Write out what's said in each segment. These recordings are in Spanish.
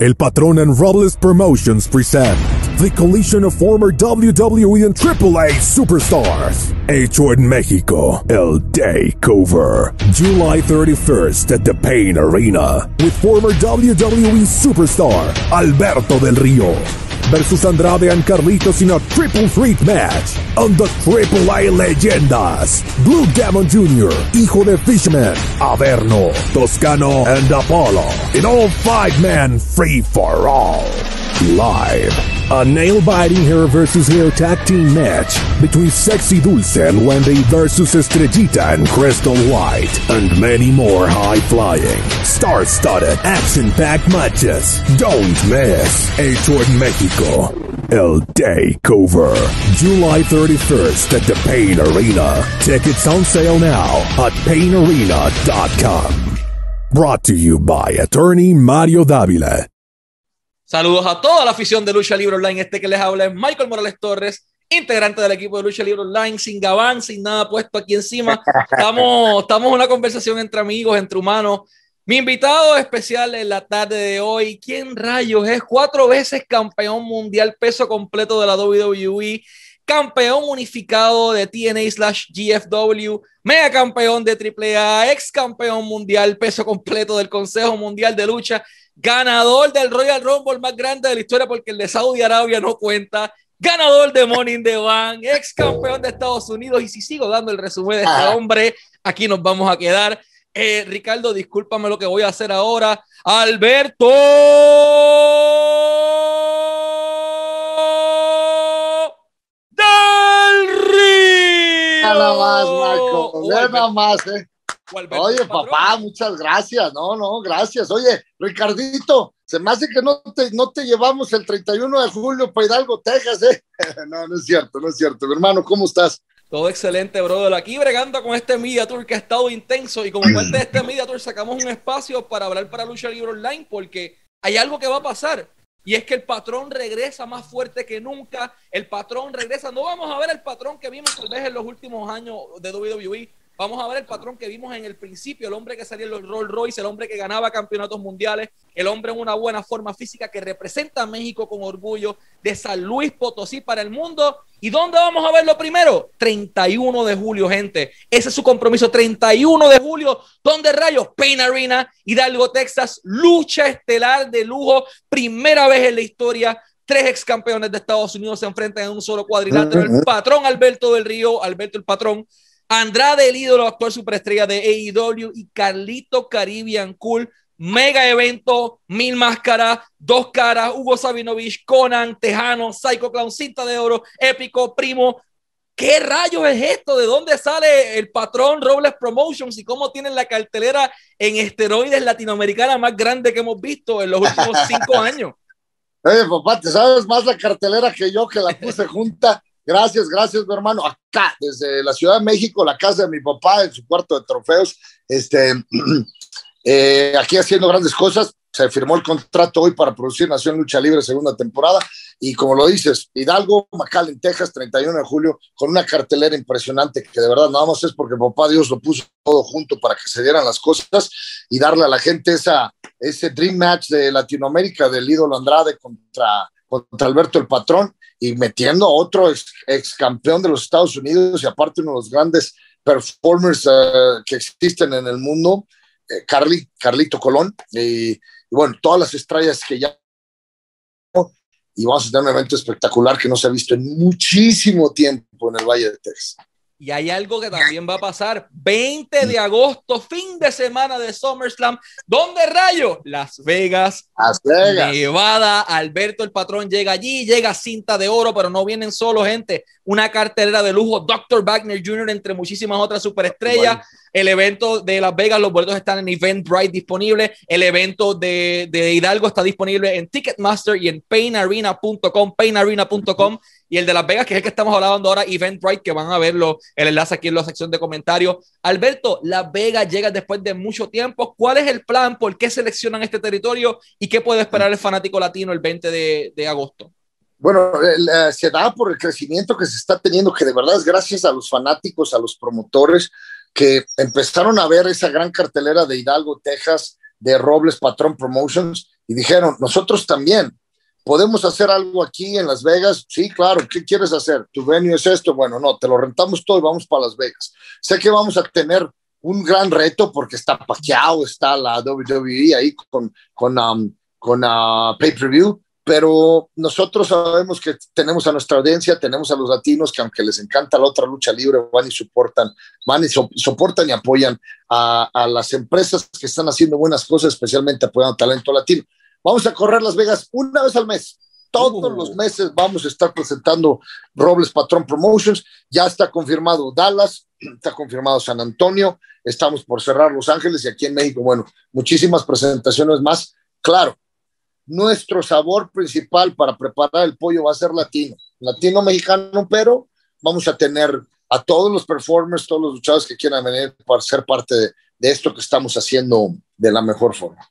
El Patron and Robles Promotions present the collision of former WWE and AAA superstars. Hecho en Mexico, El Takeover. July 31st at the Pain Arena. With former WWE superstar Alberto Del Rio versus Andrade and Carlitos in a triple threat match on the AAA Leyendas. Blue Demon Jr., Hijo de Fishman, Averno, Toscano, and Apollo in all five-man free-for-all. Live. A nail-biting hair versus hair tag team match between Sexy Dulce and Wendy versus Estrellita and Crystal White. And many more high-flying, star-studded, action-packed matches. Don't miss. Hecho en Mexico. El Takeover. July 31st at the Pain Arena. Tickets on sale now at painarena.com. Brought to you by attorney Mario Davila. Saludos a toda la afición de Lucha Libre Online. Este que les habla es Michael Morales Torres, integrante del equipo de Lucha Libre Online, sin gabán, sin nada puesto aquí encima. Estamos, estamos en una conversación entre amigos, entre humanos. Mi invitado especial en la tarde de hoy, ¿quién rayos es? Cuatro veces campeón mundial peso completo de la WWE, campeón unificado de TNA slash GFW, mega campeón de AAA, ex campeón mundial peso completo del Consejo Mundial de Lucha ganador del Royal Rumble más grande de la historia porque el de Saudi Arabia no cuenta, ganador de Money in the Bank, ex campeón de Estados Unidos y si sigo dando el resumen de este hombre, aquí nos vamos a quedar. Eh, Ricardo, discúlpame lo que voy a hacer ahora. Alberto. Nada más, Marco. Nada más, eh. Oye, papá, muchas gracias. No, no, gracias. Oye, Ricardito, se me hace que no te, no te llevamos el 31 de julio para Hidalgo, Texas, ¿eh? no, no es cierto, no es cierto. Mi hermano, ¿cómo estás? Todo excelente, brother. Aquí bregando con este Media Tour que ha estado intenso y como parte de este Media Tour sacamos un espacio para hablar para Lucha Libre Online porque hay algo que va a pasar. Y es que el patrón regresa más fuerte que nunca. El patrón regresa. No vamos a ver el patrón que vimos tal vez en los últimos años de WWE, Vamos a ver el patrón que vimos en el principio, el hombre que salía en los Rolls Royce, el hombre que ganaba campeonatos mundiales, el hombre en una buena forma física que representa a México con orgullo, de San Luis Potosí para el mundo. ¿Y dónde vamos a verlo primero? 31 de julio, gente. Ese es su compromiso, 31 de julio. ¿Dónde rayos? Pain Arena, Hidalgo, Texas, lucha estelar de lujo, primera vez en la historia tres ex campeones de Estados Unidos se enfrentan en un solo cuadrilátero. El patrón Alberto del Río, Alberto el patrón, Andrade, el ídolo, actual superestrella de AEW, y Carlito Caribbean Cool. Mega evento, mil máscaras, dos caras, Hugo Sabinovich, Conan, Tejano, Psycho Clown, cinta de oro, épico, primo. ¿Qué rayos es esto? ¿De dónde sale el patrón Robles Promotions y cómo tienen la cartelera en esteroides latinoamericana más grande que hemos visto en los últimos cinco años? Oye, papá, te sabes más la cartelera que yo que la puse junta. Gracias, gracias, mi hermano. Acá, desde la Ciudad de México, la casa de mi papá, en su cuarto de trofeos, este, eh, aquí haciendo grandes cosas. Se firmó el contrato hoy para producir Nación Lucha Libre segunda temporada. Y como lo dices, Hidalgo, en Texas, 31 de julio, con una cartelera impresionante que de verdad nada más es porque papá Dios lo puso todo junto para que se dieran las cosas y darle a la gente esa, ese dream match de Latinoamérica del ídolo Andrade contra, contra Alberto el Patrón y metiendo a otro ex, campeón de los Estados Unidos y aparte uno de los grandes performers eh, que existen en el mundo, eh, Carly, Carlito Colón, y, bueno, todas las estrellas que ya... Y vamos a tener un evento espectacular que no se ha visto en muchísimo tiempo en el Valle de Texas. Y hay algo que también va a pasar. 20 de agosto, fin de semana de SummerSlam. ¿Dónde rayo? Las Vegas, Las Vegas. Nevada. Alberto el patrón llega allí, llega cinta de oro, pero no vienen solo gente. Una cartelera de lujo. Dr. Wagner Jr., entre muchísimas otras superestrellas. El evento de Las Vegas, los boletos están en Eventbrite disponible. El evento de, de Hidalgo está disponible en Ticketmaster y en painarena.com, painarena.com y el de Las Vegas, que es el que estamos hablando ahora, Eventbrite, que van a verlo, el enlace aquí en la sección de comentarios. Alberto, Las Vegas llega después de mucho tiempo. ¿Cuál es el plan? ¿Por qué seleccionan este territorio? ¿Y qué puede esperar el fanático latino el 20 de, agosto? Bueno, se da por el crecimiento que se está teniendo, que de verdad es gracias a los fanáticos, a los promotores, que empezaron a ver esa gran cartelera de Hidalgo, Texas, de Robles Patrón Promotions, y dijeron, nosotros también, ¿podemos hacer algo aquí en Las Vegas? Sí, claro, ¿qué quieres hacer? ¿Tu venue es esto? Bueno, no, te lo rentamos todo y vamos para Las Vegas. Sé que vamos a tener un gran reto porque está Pacquiao, está la WWE ahí con, con, um, con uh, pay-per-view, pero nosotros sabemos que tenemos a nuestra audiencia, tenemos a los latinos que aunque les encanta la otra lucha libre, van y soportan, van y soportan y apoyan a, a, las empresas que están haciendo buenas cosas, especialmente apoyando talento latino. Vamos a correr Las Vegas una vez al mes. Todos los meses vamos a estar presentando Robles Patrón Promotions. Ya está confirmado Dallas, está confirmado San Antonio, estamos por cerrar Los Ángeles y aquí en México, bueno, muchísimas presentaciones más. Claro, nuestro sabor principal para preparar el pollo va a ser latino, latino mexicano, pero vamos a tener a todos los performers, todos los luchadores que quieran venir para ser parte de, esto que estamos haciendo de la mejor forma.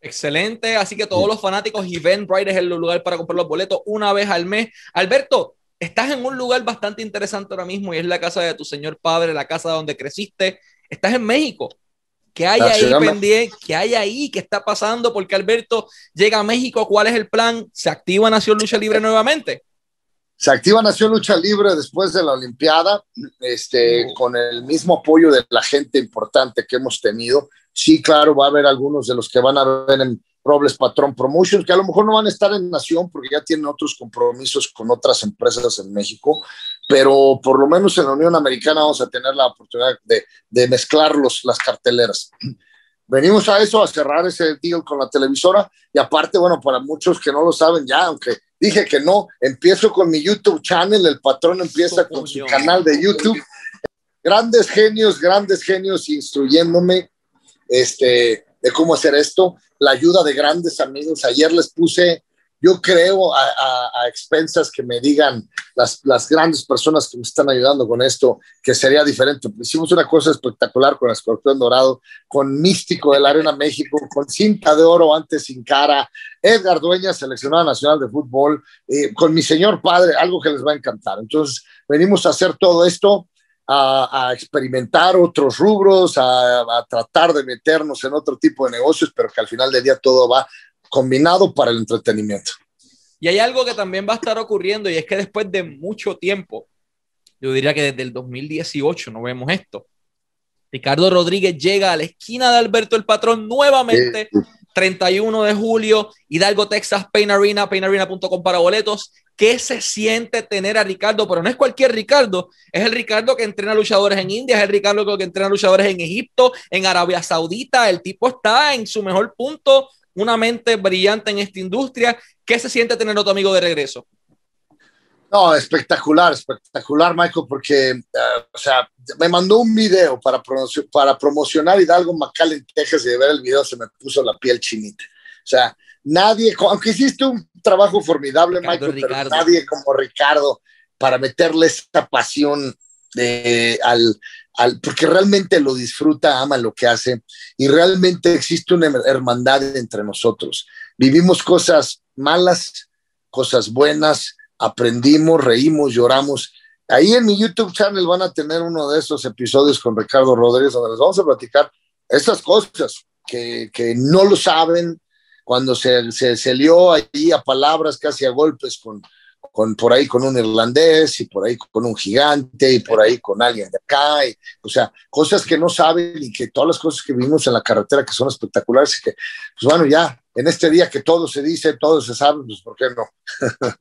Excelente, así que todos los fanáticos, Eventbrite es el lugar para comprar los boletos una vez al mes. Alberto, estás en un lugar bastante interesante ahora mismo y es la casa de tu señor padre, la casa donde creciste. Estás en México. ¿Qué hay ahí pendiente? ¿Qué hay ahí? ¿Qué está pasando? Porque Alberto llega a México. ¿Cuál es el plan? ¿Se activa Nación Lucha Libre nuevamente? Se activa Nación Lucha Libre después de la Olimpiada, este, con el mismo apoyo de la gente importante que hemos tenido. Sí, claro, va a haber algunos de los que van a ver en Robles Patrón Promotions, que a lo mejor no van a estar en Nación porque ya tienen otros compromisos con otras empresas en México, pero por lo menos en la Unión Americana vamos a tener la oportunidad de, de mezclar los, las carteleras. Venimos a eso, a cerrar ese deal con la televisora y aparte, bueno, para muchos que no lo saben ya, aunque dije que no, empiezo con mi YouTube channel, el patrón empieza con su canal de YouTube. Grandes genios, grandes genios instruyéndome este, de cómo hacer esto, la ayuda de grandes amigos. Ayer les puse yo creo a, a, expensas que me digan las, las, grandes personas que me están ayudando con esto, que sería diferente. Hicimos una cosa espectacular con Escorpión Dorado, con Místico de la Arena México, con Cinta de Oro antes sin cara, Edgar Dueña, seleccionado nacional de fútbol, eh, con mi señor padre, algo que les va a encantar. Entonces, venimos a hacer todo esto. A, a experimentar otros rubros, a, a tratar de meternos en otro tipo de negocios, pero que al final del día todo va combinado para el entretenimiento. Y hay algo que también va a estar ocurriendo y es que después de mucho tiempo, yo diría que desde el 2018 no vemos esto. Ricardo Rodríguez llega a la esquina de Alberto el Patrón nuevamente, 31 de julio, Hidalgo, Texas, Pain Arena, painarena.com para boletos. ¿Qué se siente tener a Ricardo? Pero no es cualquier Ricardo, es el Ricardo que entrena luchadores en India, es el Ricardo que entrena luchadores en Egipto, en Arabia Saudita. El tipo está en su mejor punto, una mente brillante en esta industria. ¿Qué se siente tener otro amigo de regreso? No, espectacular, espectacular, Michael, porque, uh, o sea, me mandó un video para, para promocionar Hidalgo McAllen, Texas, y de ver el video se me puso la piel chinita. O sea, nadie, aunque hiciste un trabajo formidable, Michael, pero nadie como Ricardo para meterle esa pasión de, al, porque realmente lo disfruta, ama lo que hace y realmente existe una hermandad entre nosotros. Vivimos cosas malas, cosas buenas, aprendimos, reímos, lloramos. Ahí en mi YouTube channel van a tener uno de esos episodios con Ricardo Rodríguez donde les vamos a platicar estas cosas que, que no lo saben, cuando se, se, se lió ahí a palabras, casi a golpes con, con, por ahí con un irlandés y por ahí con un gigante y por ahí con alguien de acá, o sea, cosas que no saben y que todas las cosas que vimos en la carretera que son espectaculares y que, pues bueno, ya en este día que todo se dice, todo se sabe, pues ¿por qué no?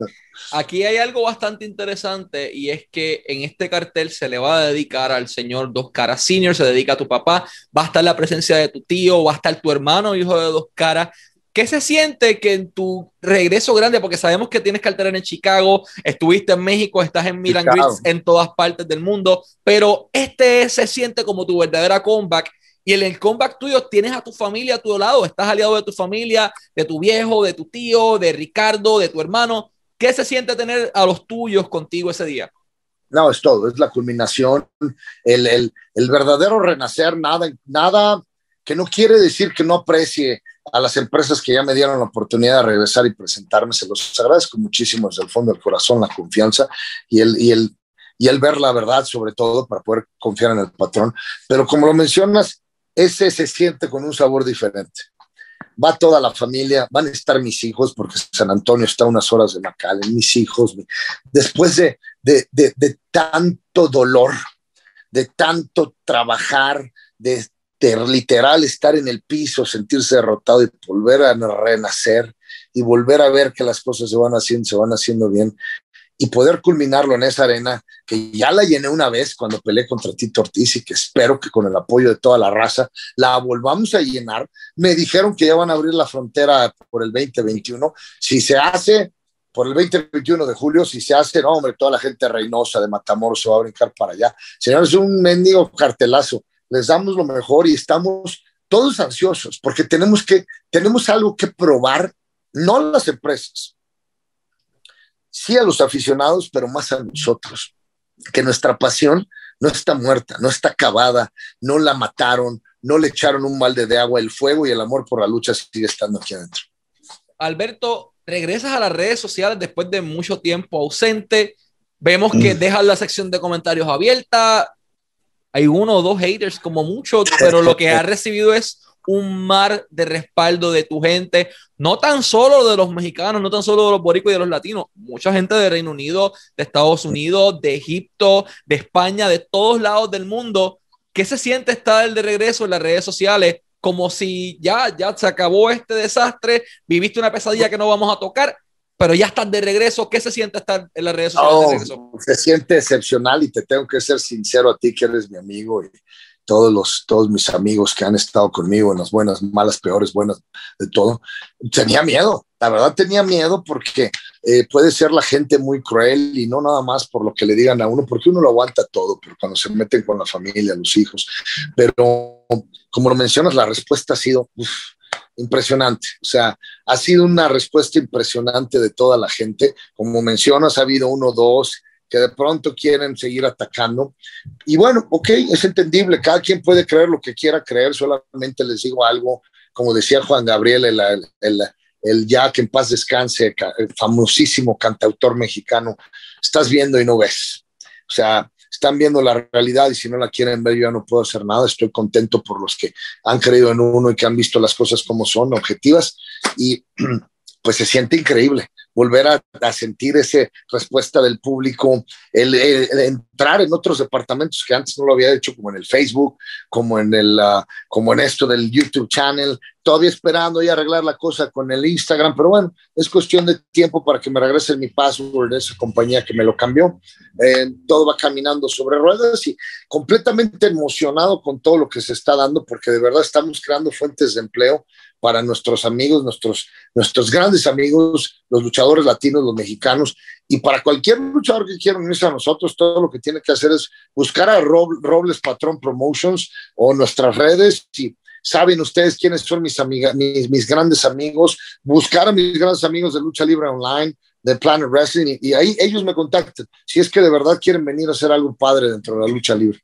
Aquí hay algo bastante interesante y es que en este cartel se le va a dedicar al señor Dos Caras Senior, se dedica a tu papá, va a estar la presencia de tu tío, va a estar tu hermano, hijo de Dos Caras, ¿Qué se siente que en tu regreso grande, porque sabemos que tienes cartera en Chicago, estuviste en México, estás en Milan en todas partes del mundo, pero este se siente como tu verdadera comeback y en el comeback tuyo tienes a tu familia a tu lado, estás aliado de tu familia, de tu viejo, de tu tío, de Ricardo, de tu hermano. ¿Qué se siente tener a los tuyos contigo ese día? No, es todo, es la culminación, el, el, el verdadero renacer, nada, nada que no quiere decir que no aprecie a las empresas que ya me dieron la oportunidad de regresar y presentarme, se los agradezco muchísimo desde el fondo del corazón la confianza y el, y el, y el ver la verdad sobre todo para poder confiar en el patrón. Pero como lo mencionas, ese se siente con un sabor diferente. va toda la familia, van a estar mis hijos, porque San Antonio está a unas horas de McAllen, mis hijos, después de, de, de, tanto dolor, de tanto trabajar, de, literal estar en el piso, sentirse derrotado y volver a renacer y volver a ver que las cosas se van haciendo, se van haciendo bien y poder culminarlo en esa arena que ya la llené una vez cuando peleé contra Tito Ortiz y que espero que con el apoyo de toda la raza la volvamos a llenar. Me dijeron que ya van a abrir la frontera por el 2021. Si se hace por el 2021 de julio, si se hace, no, hombre, toda la gente reinosa de Matamoros se va a brincar para allá. Señores, es un mendigo cartelazo. Les damos lo mejor y estamos todos ansiosos porque tenemos que, tenemos algo que probar, no las empresas, sí a los aficionados, pero más a nosotros, que nuestra pasión no está muerta, no está acabada, no la mataron, no le echaron un balde de agua, el fuego y el amor por la lucha sigue estando aquí adentro. Alberto, regresas a las redes sociales después de mucho tiempo ausente. Vemos que mm. dejas la sección de comentarios abierta. Hay uno o dos haters como mucho, pero lo que ha recibido es un mar de respaldo de tu gente, no tan solo de los mexicanos, no tan solo de los boricos y de los latinos, mucha gente de Reino Unido, de Estados Unidos, de Egipto, de España, de todos lados del mundo. ¿Qué se siente estar de regreso en las redes sociales? Como si ya, ya se acabó este desastre, viviste una pesadilla que no vamos a tocar, pero ya estás de regreso. ¿Qué se siente estar en las redes sociales? se siente excepcional y te tengo que ser sincero a ti que eres mi amigo y todos, los, todos mis amigos que han estado conmigo en las buenas, malas, peores, buenas, de todo, tenía miedo, la verdad tenía miedo porque eh, puede ser la gente muy cruel y no nada más por lo que le digan a uno, porque uno lo aguanta todo, pero cuando se meten con la familia, los hijos, pero como lo mencionas, la respuesta ha sido impresionante, o sea, ha sido una respuesta impresionante de toda la gente, como mencionas, ha habido uno, dos, que de pronto quieren seguir atacando. Y bueno, ok, es entendible, cada quien puede creer lo que quiera creer, solamente les digo algo, como decía Juan Gabriel, el, el, el ya que en paz descanse, famosísimo cantautor mexicano, estás viendo y no ves. O sea, están viendo la realidad y si no la quieren ver, yo ya no puedo hacer nada. Estoy contento por los que han creído en uno y que han visto las cosas como son, objetivas, y pues se siente increíble volver a, sentir esa respuesta del público, el, entrar en otros departamentos que antes no lo había hecho, como en el Facebook, como en, el, ah, como en esto del YouTube channel, todavía esperando y arreglar la cosa con el Instagram, pero bueno, es cuestión de tiempo para que me regrese mi password de esa compañía que me lo cambió. Eh, todo va caminando sobre ruedas y completamente emocionado con todo lo que se está dando, porque de verdad estamos creando fuentes de empleo para nuestros amigos, nuestros, nuestros grandes amigos, los luchadores latinos, los mexicanos, y para cualquier luchador que quiera unirse a nosotros, todo lo que tiene que hacer es buscar a Robles Patrón Promotions o nuestras redes y saben ustedes quiénes son mis, amigas, mis, mis, grandes amigos, buscar a mis grandes amigos de Lucha Libre Online, de Planet Wrestling, y, y ahí ellos me contactan, si es que de verdad quieren venir a hacer algo padre dentro de la lucha libre.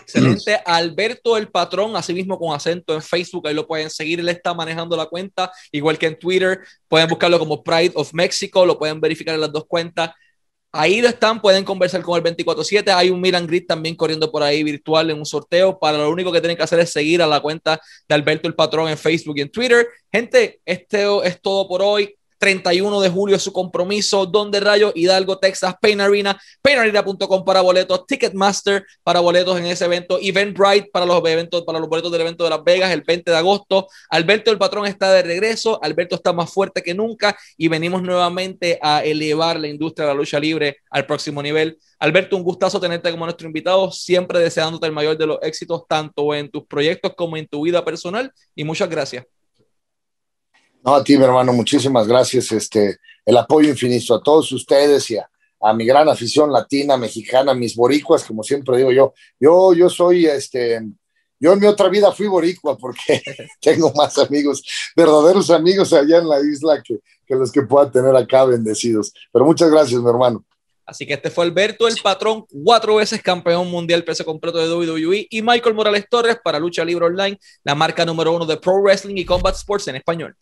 Excelente. Alberto el Patrón, así mismo con acento en Facebook, ahí lo pueden seguir. Él está manejando la cuenta, igual que en Twitter. Pueden buscarlo como Pride of Mexico, lo pueden verificar en las dos cuentas. Ahí lo están, pueden conversar con el 24-7. Hay un Miran Grid también corriendo por ahí virtual en un sorteo. Para lo único que tienen que hacer es seguir a la cuenta de Alberto el Patrón en Facebook y en Twitter. Gente, este es todo por hoy. 31 de julio su compromiso. Donde Rayo, Hidalgo, Texas, Pain Arena, painarena.com para boletos, Ticketmaster para boletos en ese evento, Eventbrite para los eventos, para los boletos del evento de Las Vegas el 20 de agosto. Alberto el patrón está de regreso, Alberto está más fuerte que nunca y venimos nuevamente a elevar la industria de la lucha libre al próximo nivel. Alberto, un gustazo tenerte como nuestro invitado, siempre deseándote el mayor de los éxitos, tanto en tus proyectos como en tu vida personal. Y muchas gracias. No, a ti, mi hermano, muchísimas gracias. Este, el apoyo infinito a todos ustedes y a, mi gran afición latina, mexicana, mis boricuas, como siempre digo yo. Yo, yo soy, este, yo en mi otra vida fui boricua porque tengo más amigos, verdaderos amigos allá en la isla que, que los que pueda tener acá bendecidos. Pero muchas gracias, mi hermano. Así que este fue Alberto el Patrón, cuatro veces campeón mundial peso completo de WWE, y Michael Morales Torres para Lucha Libre Online, la marca número uno de Pro Wrestling y Combat Sports en español.